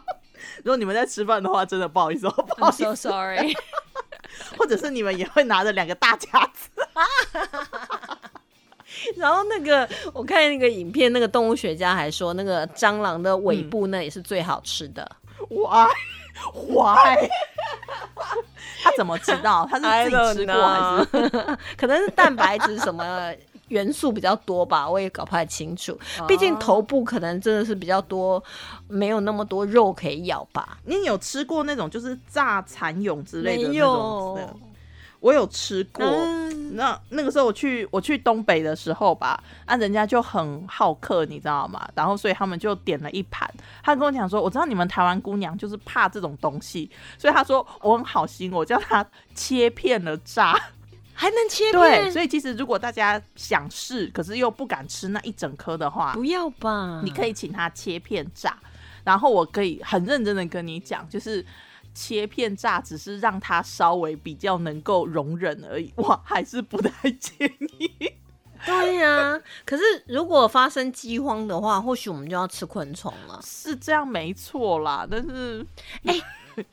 [SPEAKER 2] 如果你们在吃饭的话，真的不好意思哦，不好意思
[SPEAKER 1] so sorry。
[SPEAKER 2] 或者是你们也会拿着两个大夹子。
[SPEAKER 1] 然后那个我看那个影片，那个动物学家还说，那个蟑螂的尾部那也是最好吃的。
[SPEAKER 2] Why? Why? 他怎么知道？他是自己吃过还是？
[SPEAKER 1] 可能是蛋白质什么元素比较多吧，我也搞不太清楚。毕竟头部可能真的是比较多，没有那么多肉可以咬吧。
[SPEAKER 2] 你有吃过那种就是炸蚕蛹之类的
[SPEAKER 1] 没
[SPEAKER 2] 那种
[SPEAKER 1] 有
[SPEAKER 2] 的？我有吃过。
[SPEAKER 1] 嗯
[SPEAKER 2] 那那个时候我去我去东北的时候吧，啊，人家就很好客，你知道吗？然后所以他们就点了一盘。他跟我讲说，我知道你们台湾姑娘就是怕这种东西，所以他说我很好心，我叫他切片了炸。
[SPEAKER 1] 还能切
[SPEAKER 2] 对，
[SPEAKER 1] 片？
[SPEAKER 2] 所以其实如果大家想试，可是又不敢吃那一整颗的话，
[SPEAKER 1] 不要吧？
[SPEAKER 2] 你可以请他切片炸，然后我可以很认真的跟你讲，就是切片炸只是让它稍微比较能够容忍而已，我还是不太建议。
[SPEAKER 1] 对呀、可是如果发生饥荒的话，或许我们就要吃昆虫了。
[SPEAKER 2] 是这样没错啦，但是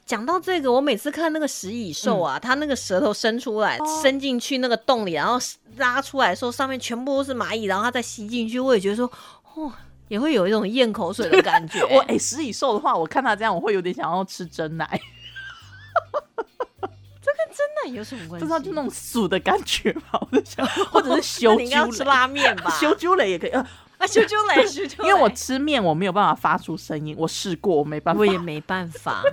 [SPEAKER 1] 讲到这个，我每次看那个食蚁兽啊，它那个舌头伸出来，
[SPEAKER 2] 哦
[SPEAKER 1] 伸进去那个洞里，然后拉出来的时候，上面全部都是蚂蚁，然后它再吸进去，我也觉得说，哦，也会有一种咽口水的感觉。
[SPEAKER 2] 我哎食蚁兽的话，我看他这样，我会有点想要吃真奶，
[SPEAKER 1] 这跟真奶有什么关系？
[SPEAKER 2] 不知道就那种素的感觉吧，我在想，或者是修
[SPEAKER 1] 那你要吃，拉面吧？
[SPEAKER 2] 修猪雷也可以，呃，
[SPEAKER 1] 啊，修啾雷，修啾雷，
[SPEAKER 2] 因为我吃面我没有办法发出声音，我试过我没办法，
[SPEAKER 1] 我也没办法，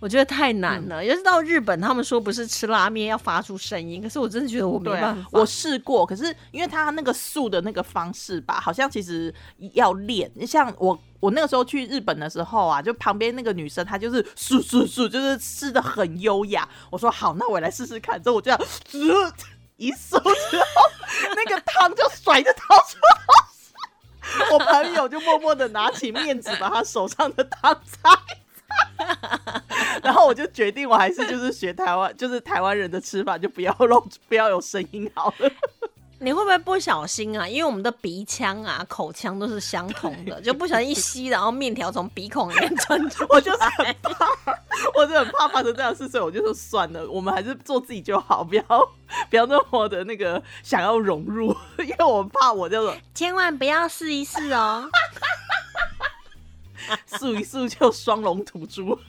[SPEAKER 1] 我觉得太难了。
[SPEAKER 2] 嗯
[SPEAKER 1] 要是到日本，他们说不是吃拉面要发出声音，可是我真的觉得我没
[SPEAKER 2] 对
[SPEAKER 1] 办法。，
[SPEAKER 2] 啊我试过，可是因为他那个素的那个方式吧，好像其实要练。像我，我那个时候去日本的时候啊，就旁边那个女生，她就是素素素，就是吃的很优雅。我说好，那我来试试看。之后我就这样一漱之后，那个汤就甩着逃出来。我朋友就默默的拿起面纸，把他手上的汤擦。然后我就决定，我还是就是学台湾，就是台湾人的吃法，就不要露，不要有声音好了。
[SPEAKER 1] 你会不会不小心啊？因为我们的鼻腔啊、口腔都是相同的，就不小心一吸，然后面条从鼻孔里面钻出来。
[SPEAKER 2] 我就是很怕，我就很怕发生这样的事，所以我就说算了，我们还是做自己就好，不要不要那么的那个想要融入，因为我怕我这种
[SPEAKER 1] 千万不要试一试哦。
[SPEAKER 2] 素一素就双龙吐珠。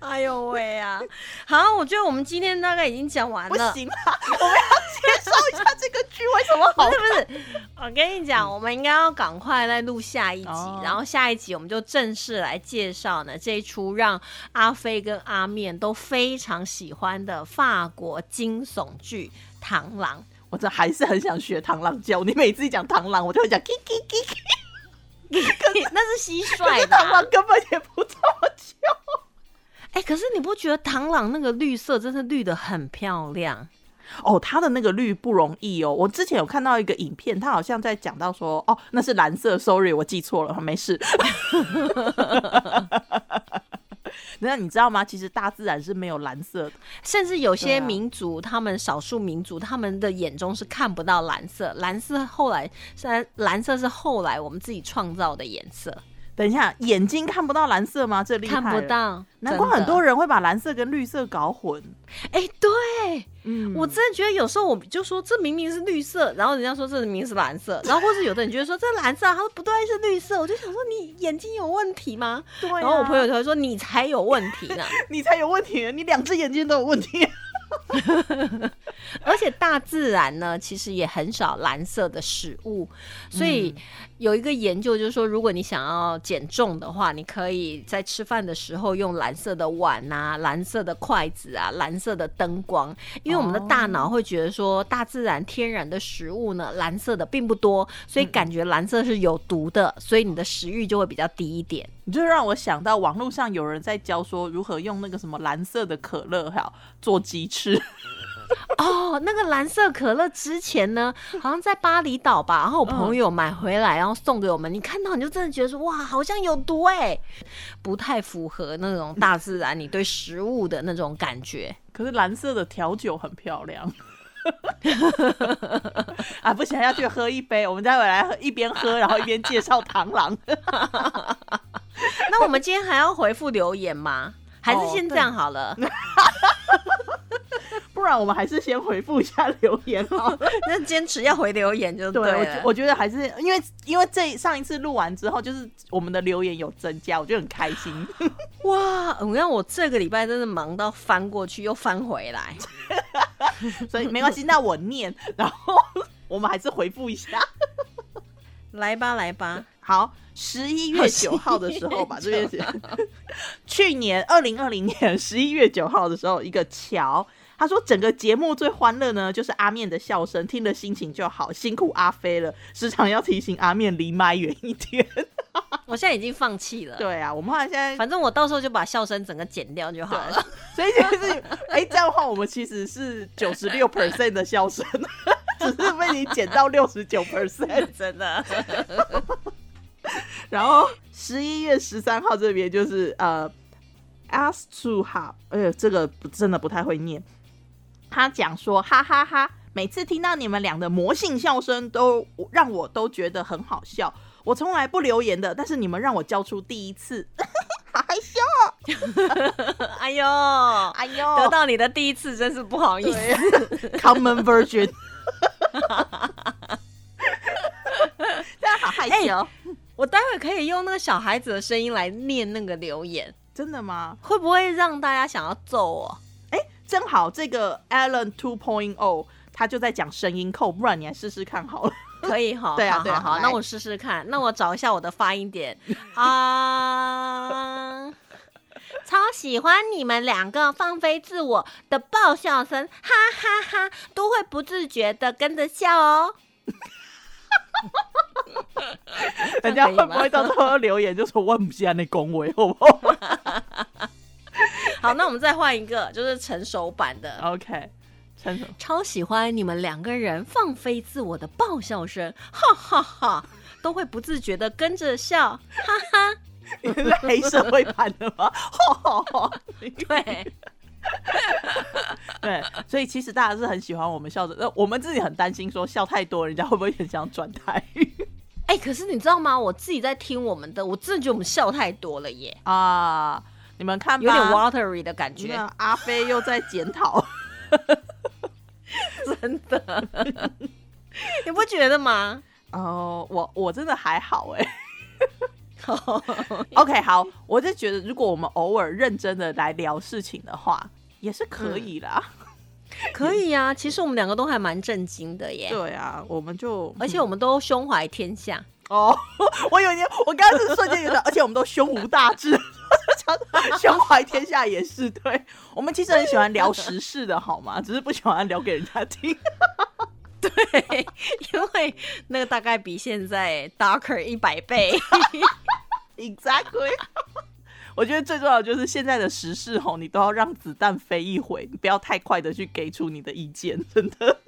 [SPEAKER 1] 哎呦喂啊！好，我觉得我们今天大概已经讲完
[SPEAKER 2] 不
[SPEAKER 1] 了。
[SPEAKER 2] 行啊，我们要介绍一下这个剧为什么好
[SPEAKER 1] 不是不是，我跟你讲，我们应该要赶快再录下一集，
[SPEAKER 2] 哦
[SPEAKER 1] 然后下一集我们就正式来介绍呢这一出让阿飞跟阿面都非常喜欢的法国惊悚剧《螳螂
[SPEAKER 2] 我这还是很想学螳螂叫，你每次一讲螳螂，我就会讲 k k k，》，
[SPEAKER 1] 那是蟋
[SPEAKER 2] 可是
[SPEAKER 1] 蟀吧
[SPEAKER 2] 螳螂？根本也不这么叫。
[SPEAKER 1] 哎、可是你不觉得螳螂那个绿色真的绿的很漂亮？
[SPEAKER 2] 哦，它的那个绿不容易哦。我之前有看到一个影片，它好像在讲到说，哦，那是蓝色，sorry，我记错了，没事。那你知道吗？其实大自然是没有蓝色的。
[SPEAKER 1] 甚至有些
[SPEAKER 2] 啊
[SPEAKER 1] 民族，他们少数民族，他们的眼中是看不到蓝色，蓝色后来虽然蓝色是后来我们自己创造的颜色，
[SPEAKER 2] 等一下，眼睛看不到蓝色吗？这厉害。
[SPEAKER 1] 看不。到。
[SPEAKER 2] 难怪很多人会把蓝色跟绿色搞混。
[SPEAKER 1] 哎、对
[SPEAKER 2] 嗯，
[SPEAKER 1] 我真的觉得有时候我就说这明明是绿色，然后人家说这明明是蓝色，然后或是有的人觉得说这蓝色啊，他说不对是绿色，我就想说你眼睛有问题吗？
[SPEAKER 2] 对、啊。
[SPEAKER 1] 然后我朋友就会说你才有问题呢。
[SPEAKER 2] 你才有问题，你两只眼睛都有问题。
[SPEAKER 1] 而且大自然呢，其实也很少蓝色的食物，所以有一个研究就是说，如果你想要减重的话，你可以在吃饭的时候用蓝色的碗啊、蓝色的筷子啊、蓝色的灯光，因为我们的大脑会觉得说，大自然天然的食物呢，蓝色的并不多，所以感觉蓝色是有毒的，所以你的食欲就会比较低一点。
[SPEAKER 2] 你就让我想到网络上有人在教说如何用那个什么蓝色的可乐，哈做鸡翅。
[SPEAKER 1] 哦，那个蓝色可乐之前呢，好像在巴厘岛吧，然后我朋友买回来，然后送给我们，你看到你就真的觉得说，哇，好像有毒哎，不太符合那种大自然你对食物的那种感觉。
[SPEAKER 2] 可是蓝色的调酒很漂亮。啊，不行，要去喝一杯。我们待会来喝，一边喝，然后一边介绍螳螂。
[SPEAKER 1] 那我们今天还要回复留言吗？还是
[SPEAKER 2] 哦
[SPEAKER 1] 先这样好了？
[SPEAKER 2] 不然我们还是先回复一下留言哦。
[SPEAKER 1] 那坚持要回留言就
[SPEAKER 2] 对，我
[SPEAKER 1] 了
[SPEAKER 2] 觉。我觉得还是因为因为这上一次录完之后，就是我们的留言有增加，我就很开心。
[SPEAKER 1] 哇，我让我这个礼拜真的忙到翻过去又翻回来。
[SPEAKER 2] 所以没关系，那我念，然后 我们还是回复一下。
[SPEAKER 1] 来吧，来吧，
[SPEAKER 2] 好，十一月九号的时候吧，这边写，去年二零二零年十一月九号的时候，一个乔。他说：“整个节目最欢乐呢，就是阿面的笑声，听了心情就好。辛苦阿飞了，时常要提醒阿面离麦远一点。
[SPEAKER 1] 我现在已经放弃了。
[SPEAKER 2] 对啊，我们后来现在，
[SPEAKER 1] 反正我到时候就把笑声整个剪掉就好了。
[SPEAKER 2] 所以就是，哎、这样的话，我们其实是九十六 percent 的笑声，只是被你剪到六十九 percent。
[SPEAKER 1] 真的，
[SPEAKER 2] 然后十一月十三号这边就是呃 a s t u 哈，哎呦，这个不真的不太会念。他讲说，哈哈哈每次听到你们俩的魔性笑声，都让我都觉得很好笑。我从来不留言的，但是你们让我交出第一次，好害羞。
[SPEAKER 1] 哎呦，
[SPEAKER 2] 哎呦，
[SPEAKER 1] 得到你的第一次真是不好意思。
[SPEAKER 2] 对 common version，这样好害羞。
[SPEAKER 1] 我待会可以用那个小孩子的声音来念那个留言，
[SPEAKER 2] 真的吗？
[SPEAKER 1] 会不会让大家想要揍我？
[SPEAKER 2] 哎、正好这个 Alan Two Point O 他就在讲声音扣，不然你来试试看好了。
[SPEAKER 1] 可以哈，
[SPEAKER 2] 对啊
[SPEAKER 1] 好好好，
[SPEAKER 2] 对啊来
[SPEAKER 1] 那我试试看。那我找一下我的发音点啊。超喜欢你们两个放飞自我的爆笑声，哈哈哈都会不自觉的跟着笑哦。
[SPEAKER 2] 人家会不会到时候留言就说我不是那恭维，好不好
[SPEAKER 1] 好，那我们再换一个，就是成熟版的。
[SPEAKER 2] ？OK，成熟，
[SPEAKER 1] 超喜欢你们两个人放飞自我的爆笑声，哈哈哈都会不自觉的跟着笑，哈哈。
[SPEAKER 2] 你是黑社会版的吗？
[SPEAKER 1] 对，
[SPEAKER 2] 对，所以其实大家是很喜欢我们笑的，那，我们自己很担心说笑太多，人家会不会很想转台
[SPEAKER 1] 哎、可是你知道吗？我自己在听我们的，我真的觉得我们笑太多了耶，
[SPEAKER 2] 啊？你们看吧，
[SPEAKER 1] 有点 watery 的感觉，
[SPEAKER 2] 阿飞又在检讨。
[SPEAKER 1] 真的，你不觉得吗？
[SPEAKER 2] 哦，我我真的还好哎。OK，好，我就觉得如果我们偶尔认真的来聊事情的话，也是可以啦。
[SPEAKER 1] 可以啊、其实我们两个都还蛮震惊的耶，
[SPEAKER 2] 对啊，我们就
[SPEAKER 1] 而且我们都胸怀天下。
[SPEAKER 2] 哦，我有一点，我刚刚是瞬间觉得，而且我们都胸无大志，胸怀天下也是对。我们其实很喜欢聊时事的好吗？只是不喜欢聊给人家听。
[SPEAKER 1] 对，因为那个大概比现在 darker 一百倍。
[SPEAKER 2] Exactly。我觉得最重要的就是现在的时事吼，你都要让子弹飞一回，你不要太快的去给出你的意见，真的。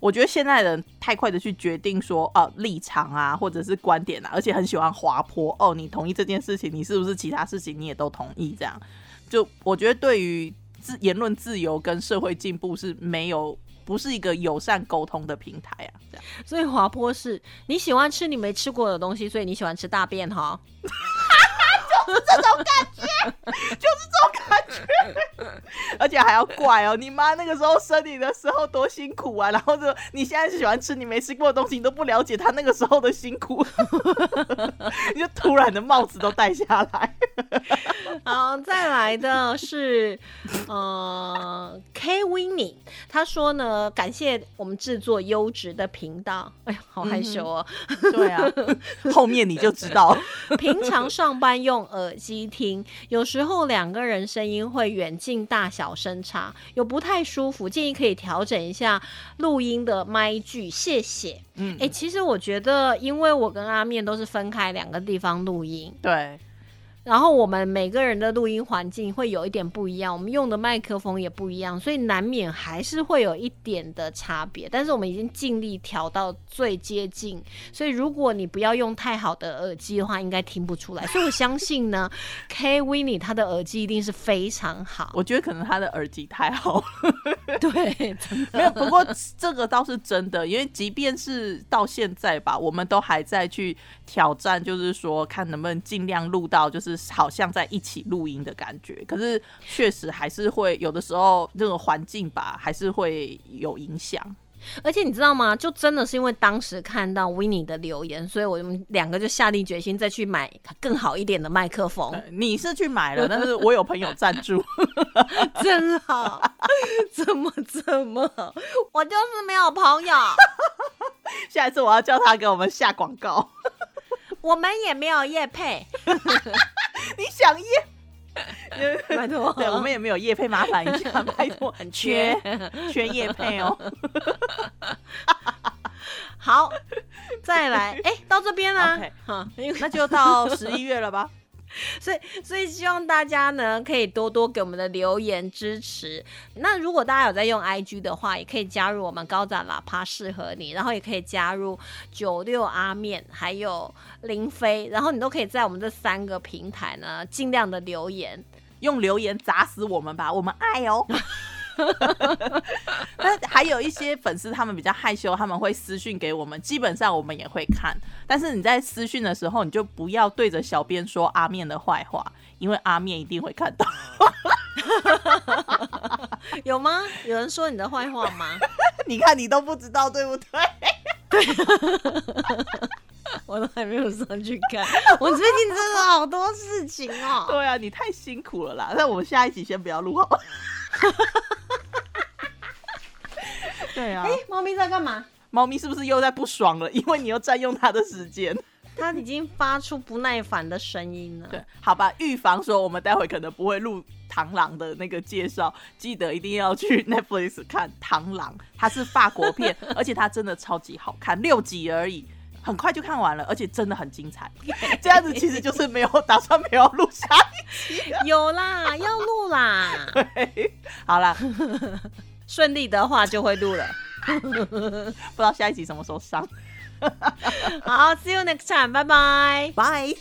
[SPEAKER 2] 我觉得现在人太快的去决定说哦、立场啊，或者是观点啊，而且很喜欢滑坡哦，你同意这件事情，你是不是其他事情你也都同意？这样，就我觉得对于自言论自由跟社会进步是没有不是一个友善沟通的平台啊。这样
[SPEAKER 1] 所以滑坡是你喜欢吃你没吃过的东西，所以你喜欢吃大便哈。
[SPEAKER 2] 而且还要怪哦，你妈那个时候生你的时候多辛苦啊，然后就你现在是喜欢吃你没吃过的东西，你都不了解她那个时候的辛苦，你就突然的帽子都戴下来。
[SPEAKER 1] 好，再来的是呃 K w i n n i 他说呢，感谢我们制作优质的频道。哎呀，好害羞哦。
[SPEAKER 2] 对啊，后面你就知道。
[SPEAKER 1] 平常上班用耳机听，有时候两个人声音会远近大小声差，有不太舒服，建议可以调整一下录音的麦距，谢谢。
[SPEAKER 2] 嗯。
[SPEAKER 1] 哎、其实我觉得，因为我跟阿面都是分开两个地方录音，
[SPEAKER 2] 对，
[SPEAKER 1] 然后我们每个人的录音环境会有一点不一样，我们用的麦克风也不一样，所以难免还是会有一点的差别。但是我们已经尽力调到最接近，所以如果你不要用太好的耳机的话，应该听不出来。所以我相信呢，K w i n n i 他的耳机一定是非常好。
[SPEAKER 2] 我觉得可能他的耳机太好了。
[SPEAKER 1] 对，真的
[SPEAKER 2] 没有，不过这个倒是真的，因为即便是到现在吧，我们都还在去挑战，就是说看能不能尽量录到，就是好像在一起录音的感觉。可是确实还是会有的时候这种环境吧，还是会有影响。
[SPEAKER 1] 而且你知道吗？就真的是因为当时看到 w i n n i e 的留言，所以我们两个就下定决心再去买更好一点的麦克风。
[SPEAKER 2] 呃 你是去买了，但是我有朋友赞助，
[SPEAKER 1] 真好，怎么怎么？我就是没有朋友。
[SPEAKER 2] 下一次我要叫他给我们下广告。
[SPEAKER 1] 我们也没有叶配，
[SPEAKER 2] 你想叶？
[SPEAKER 1] 拜托，
[SPEAKER 2] 对，我们也没有叶配，麻烦一下，拜托，
[SPEAKER 1] 很
[SPEAKER 2] 缺
[SPEAKER 1] 缺。
[SPEAKER 2] 缺叶配哦。
[SPEAKER 1] 好，再来，哎、到这边啦
[SPEAKER 2] OK，
[SPEAKER 1] 哈，
[SPEAKER 2] 那就到十一月了吧？
[SPEAKER 1] 所以所以希望大家呢可以多多给我们的留言支持。那如果大家有在用 IG 的话，也可以加入我们高展喇叭适合你，然后也可以加入九六阿面还有林飞，然后你都可以在我们这三个平台呢尽量的留言。
[SPEAKER 2] 用留言砸死我们吧，我们爱哦。但还有一些粉丝，他们比较害羞，他们会私讯给我们，基本上我们也会看。但是你在私讯的时候，你就不要对着小编说阿面的坏话，因为阿面一定会看到。
[SPEAKER 1] 有吗？有人说你的坏话吗？
[SPEAKER 2] 你看你都不知道，对不对？
[SPEAKER 1] 对我都还没有上去看，我最近真的好多事情哦。
[SPEAKER 2] 对啊，你太辛苦了啦。那我们下一集先不要录好了。对啊，
[SPEAKER 1] 哎、猫咪在干嘛？
[SPEAKER 2] 猫咪是不是又在不爽了？因为你又占用它的时间。
[SPEAKER 1] 它已经发出不耐烦的声音了。
[SPEAKER 2] 对，好吧，预防说我们待会可能不会录螳螂的那个介绍，记得一定要去 Netflix 看《螳螂》，它是法国片，而且它真的超级好看，六集而已。很快就看完了而且真的很精彩。这样子其实就是没有打算没有录下
[SPEAKER 1] 有啦要录啦。
[SPEAKER 2] 好啦。
[SPEAKER 1] 顺利的话就会录了。
[SPEAKER 2] 不知道下一集什么时候上。
[SPEAKER 1] 好 see you next time 拜拜。
[SPEAKER 2] 拜